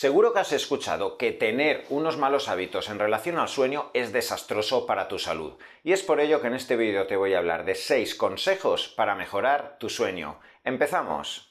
Seguro que has escuchado que tener unos malos hábitos en relación al sueño es desastroso para tu salud. Y es por ello que en este vídeo te voy a hablar de 6 consejos para mejorar tu sueño. ¡Empezamos!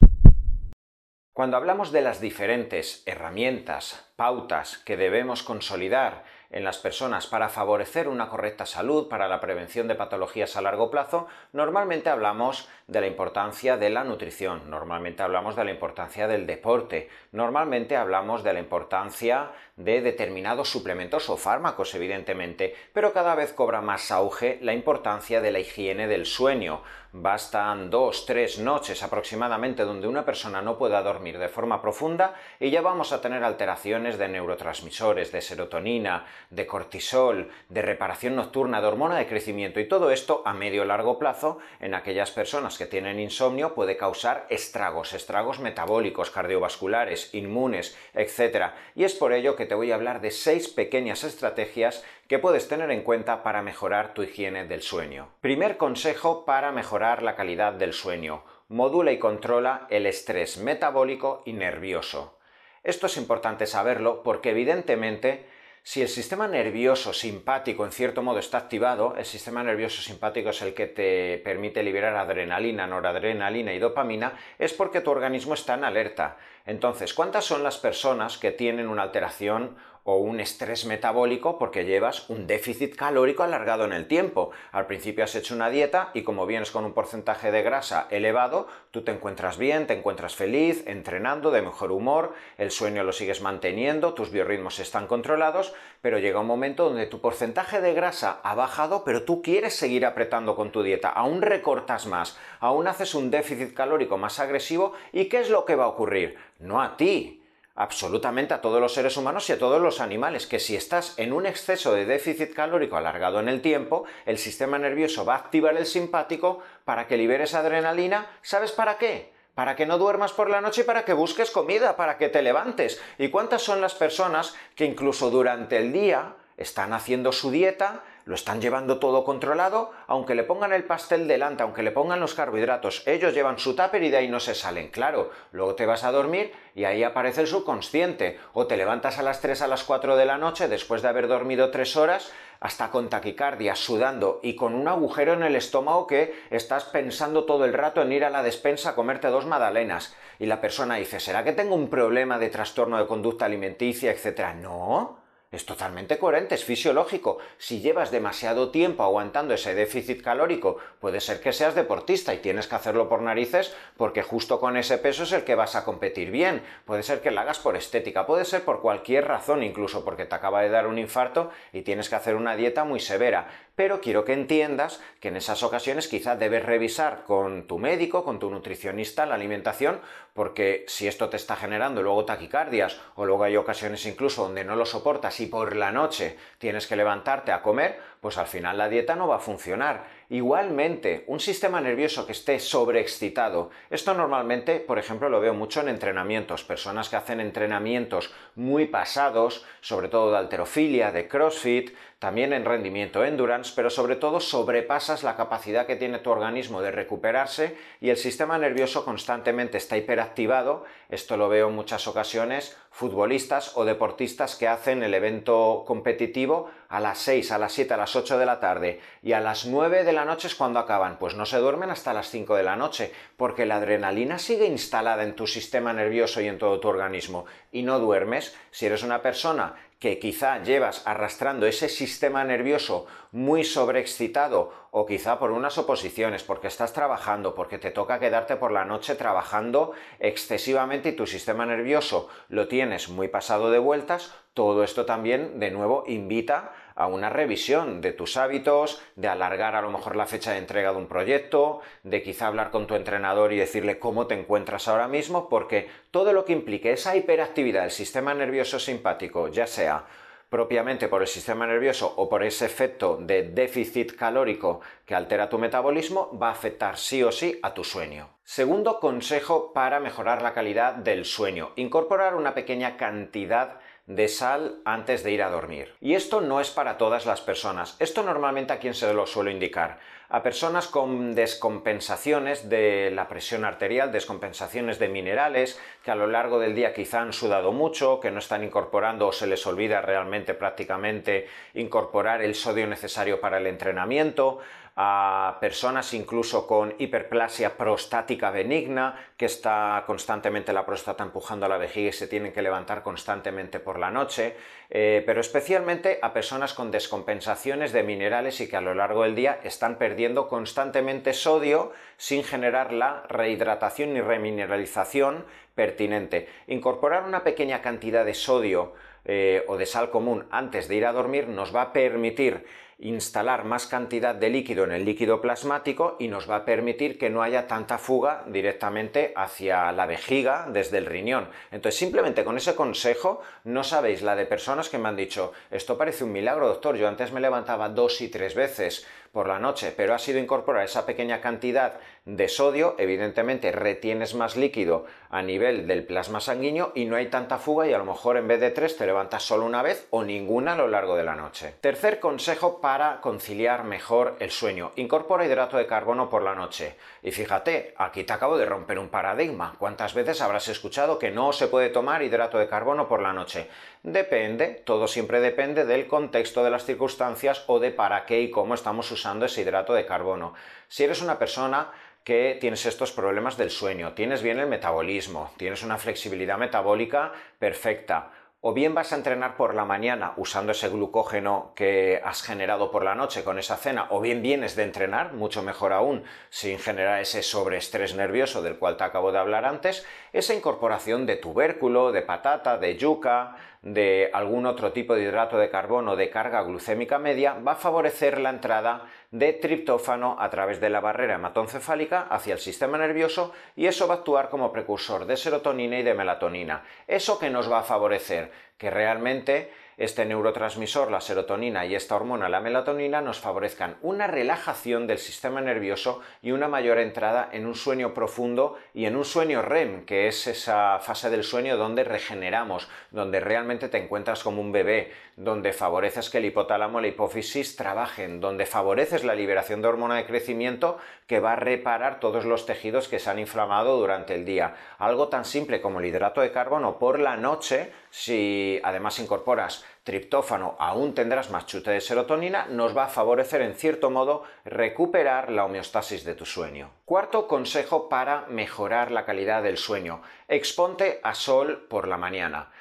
Cuando hablamos de las diferentes herramientas, pautas que debemos consolidar en las personas para favorecer una correcta salud, para la prevención de patologías a largo plazo, normalmente hablamos de la importancia de la nutrición, normalmente hablamos de la importancia del deporte, normalmente hablamos de la importancia de determinados suplementos o fármacos, evidentemente, pero cada vez cobra más auge la importancia de la higiene del sueño. Bastan dos, tres noches aproximadamente donde una persona no pueda dormir de forma profunda y ya vamos a tener alteraciones de neurotransmisores, de serotonina, de cortisol, de reparación nocturna, de hormona de crecimiento y todo esto a medio largo plazo en aquellas personas que tienen insomnio puede causar estragos, estragos metabólicos, cardiovasculares, inmunes, etc. Y es por ello que te voy a hablar de seis pequeñas estrategias que puedes tener en cuenta para mejorar tu higiene del sueño. Primer consejo para mejorar la calidad del sueño. Modula y controla el estrés metabólico y nervioso. Esto es importante saberlo porque evidentemente si el sistema nervioso simpático en cierto modo está activado, el sistema nervioso simpático es el que te permite liberar adrenalina, noradrenalina y dopamina, es porque tu organismo está en alerta. Entonces, ¿cuántas son las personas que tienen una alteración o un estrés metabólico porque llevas un déficit calórico alargado en el tiempo. Al principio has hecho una dieta y como vienes con un porcentaje de grasa elevado, tú te encuentras bien, te encuentras feliz, entrenando, de mejor humor, el sueño lo sigues manteniendo, tus biorritmos están controlados, pero llega un momento donde tu porcentaje de grasa ha bajado, pero tú quieres seguir apretando con tu dieta, aún recortas más, aún haces un déficit calórico más agresivo y ¿qué es lo que va a ocurrir? No a ti, absolutamente a todos los seres humanos y a todos los animales, que si estás en un exceso de déficit calórico alargado en el tiempo, el sistema nervioso va a activar el simpático para que liberes adrenalina, ¿sabes para qué? Para que no duermas por la noche y para que busques comida, para que te levantes. ¿Y cuántas son las personas que incluso durante el día están haciendo su dieta, lo están llevando todo controlado, aunque le pongan el pastel delante, aunque le pongan los carbohidratos, ellos llevan su tupper y de ahí no se salen. Claro, luego te vas a dormir y ahí aparece el subconsciente, o te levantas a las 3 a las 4 de la noche después de haber dormido 3 horas, hasta con taquicardia, sudando y con un agujero en el estómago que estás pensando todo el rato en ir a la despensa a comerte dos magdalenas. Y la persona dice, ¿será que tengo un problema de trastorno de conducta alimenticia, etcétera? No, es totalmente coherente, es fisiológico. Si llevas demasiado tiempo aguantando ese déficit calórico, puede ser que seas deportista y tienes que hacerlo por narices porque justo con ese peso es el que vas a competir bien. Puede ser que lo hagas por estética, puede ser por cualquier razón, incluso porque te acaba de dar un infarto y tienes que hacer una dieta muy severa. Pero quiero que entiendas que en esas ocasiones quizá debes revisar con tu médico, con tu nutricionista la alimentación, porque si esto te está generando luego taquicardias o luego hay ocasiones incluso donde no lo soportas si por la noche tienes que levantarte a comer, pues al final la dieta no va a funcionar. Igualmente, un sistema nervioso que esté sobreexcitado, esto normalmente, por ejemplo, lo veo mucho en entrenamientos, personas que hacen entrenamientos muy pasados, sobre todo de alterofilia, de crossfit, también en rendimiento endurance, pero sobre todo sobrepasas la capacidad que tiene tu organismo de recuperarse y el sistema nervioso constantemente está hiperactivado. Esto lo veo en muchas ocasiones futbolistas o deportistas que hacen el evento competitivo a las 6, a las 7, a las 8 de la tarde y a las 9 de la noche es cuando acaban. Pues no se duermen hasta las 5 de la noche porque la adrenalina sigue instalada en tu sistema nervioso y en todo tu organismo y no duermes. Si eres una persona que quizá llevas arrastrando ese sistema nervioso muy sobreexcitado o quizá por unas oposiciones, porque estás trabajando, porque te toca quedarte por la noche trabajando excesivamente y tu sistema nervioso lo tienes muy pasado de vueltas, todo esto también de nuevo invita a una revisión de tus hábitos, de alargar a lo mejor la fecha de entrega de un proyecto, de quizá hablar con tu entrenador y decirle cómo te encuentras ahora mismo, porque todo lo que implique esa hiperactividad del sistema nervioso simpático, ya sea propiamente por el sistema nervioso o por ese efecto de déficit calórico que altera tu metabolismo, va a afectar sí o sí a tu sueño. Segundo consejo para mejorar la calidad del sueño. Incorporar una pequeña cantidad de sal antes de ir a dormir. Y esto no es para todas las personas. Esto normalmente a quien se lo suelo indicar. A personas con descompensaciones de la presión arterial, descompensaciones de minerales, que a lo largo del día quizá han sudado mucho, que no están incorporando o se les olvida realmente prácticamente incorporar el sodio necesario para el entrenamiento, a personas incluso con hiperplasia prostática benigna, que está constantemente la próstata empujando a la vejiga y se tienen que levantar constantemente por la noche, eh, pero especialmente a personas con descompensaciones de minerales y que a lo largo del día están perdiendo constantemente sodio sin generar la rehidratación y remineralización pertinente. Incorporar una pequeña cantidad de sodio eh, o de sal común antes de ir a dormir nos va a permitir instalar más cantidad de líquido en el líquido plasmático y nos va a permitir que no haya tanta fuga directamente hacia la vejiga desde el riñón. Entonces, simplemente con ese consejo, no sabéis la de personas que me han dicho, esto parece un milagro, doctor, yo antes me levantaba dos y tres veces por la noche, pero ha sido incorporar esa pequeña cantidad de sodio, evidentemente retienes más líquido a nivel del plasma sanguíneo y no hay tanta fuga y a lo mejor en vez de tres te levantas solo una vez o ninguna a lo largo de la noche. Tercer consejo para conciliar mejor el sueño. Incorpora hidrato de carbono por la noche. Y fíjate, aquí te acabo de romper un paradigma. ¿Cuántas veces habrás escuchado que no se puede tomar hidrato de carbono por la noche? Depende, todo siempre depende del contexto de las circunstancias o de para qué y cómo estamos usando ese hidrato de carbono. Si eres una persona que tienes estos problemas del sueño, tienes bien el metabolismo, tienes una flexibilidad metabólica perfecta, o bien vas a entrenar por la mañana usando ese glucógeno que has generado por la noche con esa cena, o bien vienes de entrenar, mucho mejor aún, sin generar ese sobreestrés nervioso del cual te acabo de hablar antes, esa incorporación de tubérculo, de patata, de yuca, de algún otro tipo de hidrato de carbono de carga glucémica media va a favorecer la entrada de triptófano a través de la barrera hematoencefálica hacia el sistema nervioso y eso va a actuar como precursor de serotonina y de melatonina. ¿Eso que nos va a favorecer? Que realmente este neurotransmisor, la serotonina y esta hormona, la melatonina, nos favorezcan una relajación del sistema nervioso y una mayor entrada en un sueño profundo y en un sueño REM, que es esa fase del sueño donde regeneramos, donde realmente te encuentras como un bebé, donde favoreces que el hipotálamo y la hipófisis trabajen, donde favoreces la liberación de hormona de crecimiento que va a reparar todos los tejidos que se han inflamado durante el día. Algo tan simple como el hidrato de carbono por la noche, si además incorporas triptófano aún tendrás más chute de serotonina, nos va a favorecer en cierto modo recuperar la homeostasis de tu sueño. Cuarto consejo para mejorar la calidad del sueño. Exponte a sol por la mañana.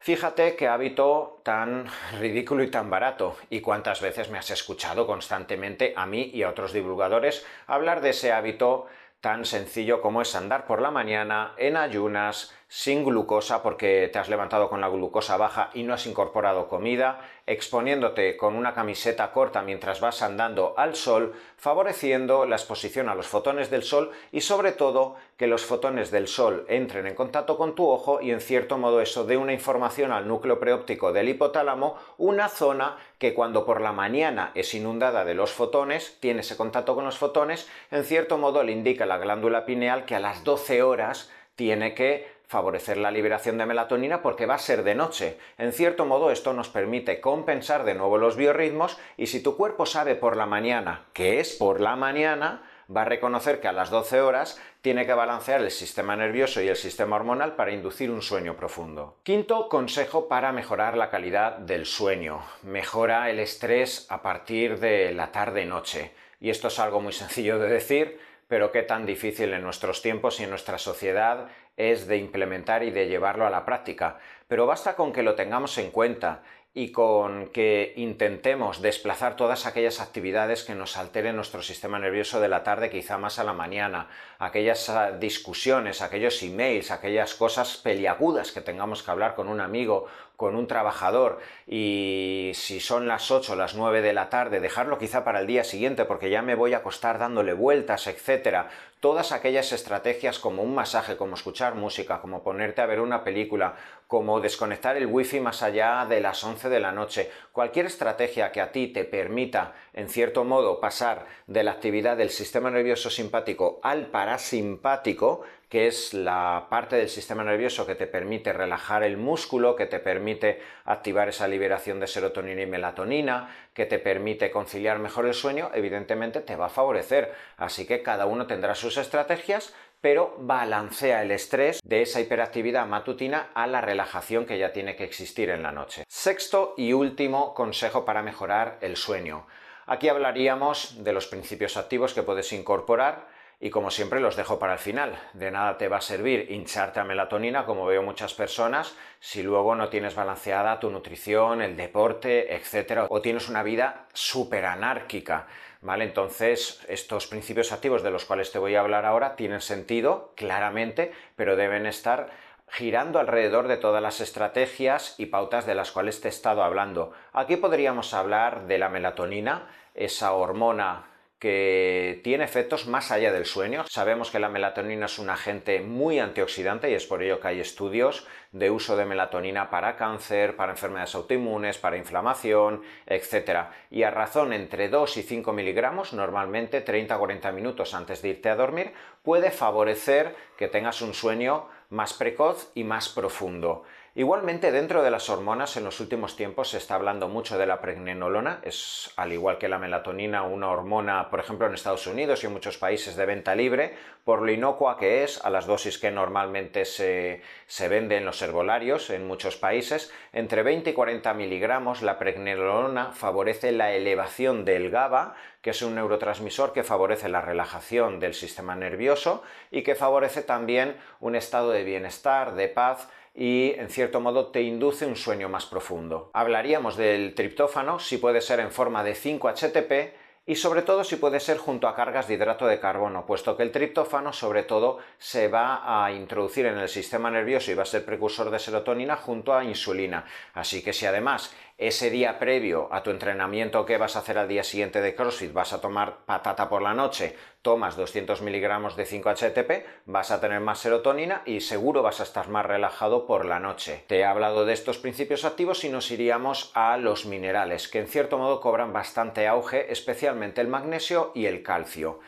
Fíjate qué hábito tan ridículo y tan barato, y cuántas veces me has escuchado constantemente a mí y a otros divulgadores hablar de ese hábito tan sencillo como es andar por la mañana en ayunas, sin glucosa porque te has levantado con la glucosa baja y no has incorporado comida, exponiéndote con una camiseta corta mientras vas andando al sol, favoreciendo la exposición a los fotones del sol y sobre todo que los fotones del sol entren en contacto con tu ojo y en cierto modo eso dé una información al núcleo preóptico del hipotálamo, una zona que cuando por la mañana es inundada de los fotones, tiene ese contacto con los fotones, en cierto modo le indica a la glándula pineal que a las 12 horas tiene que favorecer la liberación de melatonina porque va a ser de noche. En cierto modo esto nos permite compensar de nuevo los biorritmos y si tu cuerpo sabe por la mañana que es por la mañana, va a reconocer que a las 12 horas tiene que balancear el sistema nervioso y el sistema hormonal para inducir un sueño profundo. Quinto consejo para mejorar la calidad del sueño. Mejora el estrés a partir de la tarde-noche. Y esto es algo muy sencillo de decir, pero qué tan difícil en nuestros tiempos y en nuestra sociedad es de implementar y de llevarlo a la práctica. Pero basta con que lo tengamos en cuenta y con que intentemos desplazar todas aquellas actividades que nos alteren nuestro sistema nervioso de la tarde, quizá más a la mañana, aquellas ah, discusiones, aquellos emails, aquellas cosas peliagudas que tengamos que hablar con un amigo con un trabajador y si son las 8 o las 9 de la tarde, dejarlo quizá para el día siguiente porque ya me voy a acostar dándole vueltas, etcétera. Todas aquellas estrategias como un masaje, como escuchar música, como ponerte a ver una película, como desconectar el wifi más allá de las 11 de la noche. Cualquier estrategia que a ti te permita, en cierto modo, pasar de la actividad del sistema nervioso simpático al parasimpático, que es la parte del sistema nervioso que te permite relajar el músculo, que te permite activar esa liberación de serotonina y melatonina, que te permite conciliar mejor el sueño, evidentemente te va a favorecer. Así que cada uno tendrá sus estrategias, pero balancea el estrés de esa hiperactividad matutina a la relajación que ya tiene que existir en la noche. Sexto y último consejo para mejorar el sueño. Aquí hablaríamos de los principios activos que puedes incorporar y como siempre los dejo para el final. De nada te va a servir hincharte a melatonina, como veo muchas personas, si luego no tienes balanceada tu nutrición, el deporte, etc. O tienes una vida súper anárquica. ¿Vale? Entonces, estos principios activos de los cuales te voy a hablar ahora tienen sentido, claramente, pero deben estar girando alrededor de todas las estrategias y pautas de las cuales te he estado hablando. Aquí podríamos hablar de la melatonina, esa hormona que tiene efectos más allá del sueño. Sabemos que la melatonina es un agente muy antioxidante y es por ello que hay estudios de uso de melatonina para cáncer, para enfermedades autoinmunes, para inflamación, etc. Y a razón entre 2 y 5 miligramos, normalmente 30-40 minutos antes de irte a dormir, puede favorecer que tengas un sueño más precoz y más profundo. Igualmente, dentro de las hormonas, en los últimos tiempos se está hablando mucho de la pregnenolona, es al igual que la melatonina, una hormona, por ejemplo, en Estados Unidos y en muchos países de venta libre, por lo inocua que es, a las dosis que normalmente se, se vende en los herbolarios en muchos países, entre 20 y 40 miligramos, la pregnenolona favorece la elevación del GABA, que es un neurotransmisor que favorece la relajación del sistema nervioso y que favorece también un estado de bienestar, de paz, y en cierto modo te induce un sueño más profundo. Hablaríamos del triptófano si puede ser en forma de 5-HTP y sobre todo si puede ser junto a cargas de hidrato de carbono, puesto que el triptófano sobre todo se va a introducir en el sistema nervioso y va a ser precursor de serotonina junto a insulina. Así que si además ese día previo a tu entrenamiento que vas a hacer al día siguiente de CrossFit vas a tomar patata por la noche, tomas 200 miligramos de 5-HTP, vas a tener más serotonina y seguro vas a estar más relajado por la noche. Te he hablado de estos principios activos y nos iríamos a los minerales, que en cierto modo cobran bastante auge, especialmente el magnesio y el calcio.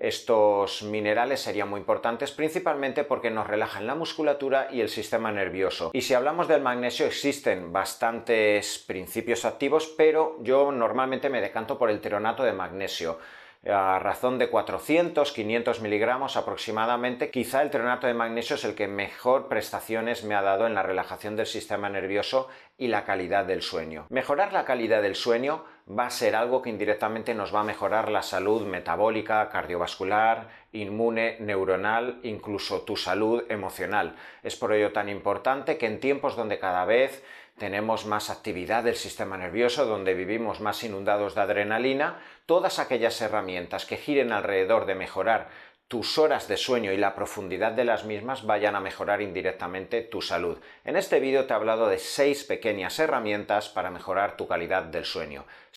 Estos minerales serían muy importantes principalmente porque nos relajan la musculatura y el sistema nervioso. Y si hablamos del magnesio existen bastantes principios activos, pero yo normalmente me decanto por el teronato de magnesio a razón de 400, 500 miligramos aproximadamente. Quizá el trenato de magnesio es el que mejor prestaciones me ha dado en la relajación del sistema nervioso y la calidad del sueño. Mejorar la calidad del sueño va a ser algo que indirectamente nos va a mejorar la salud metabólica, cardiovascular, inmune, neuronal, incluso tu salud emocional. Es por ello tan importante que en tiempos donde cada vez tenemos más actividad del sistema nervioso, donde vivimos más inundados de adrenalina, todas aquellas herramientas que giren alrededor de mejorar tus horas de sueño y la profundidad de las mismas vayan a mejorar indirectamente tu salud. En este vídeo te he hablado de seis pequeñas herramientas para mejorar tu calidad del sueño.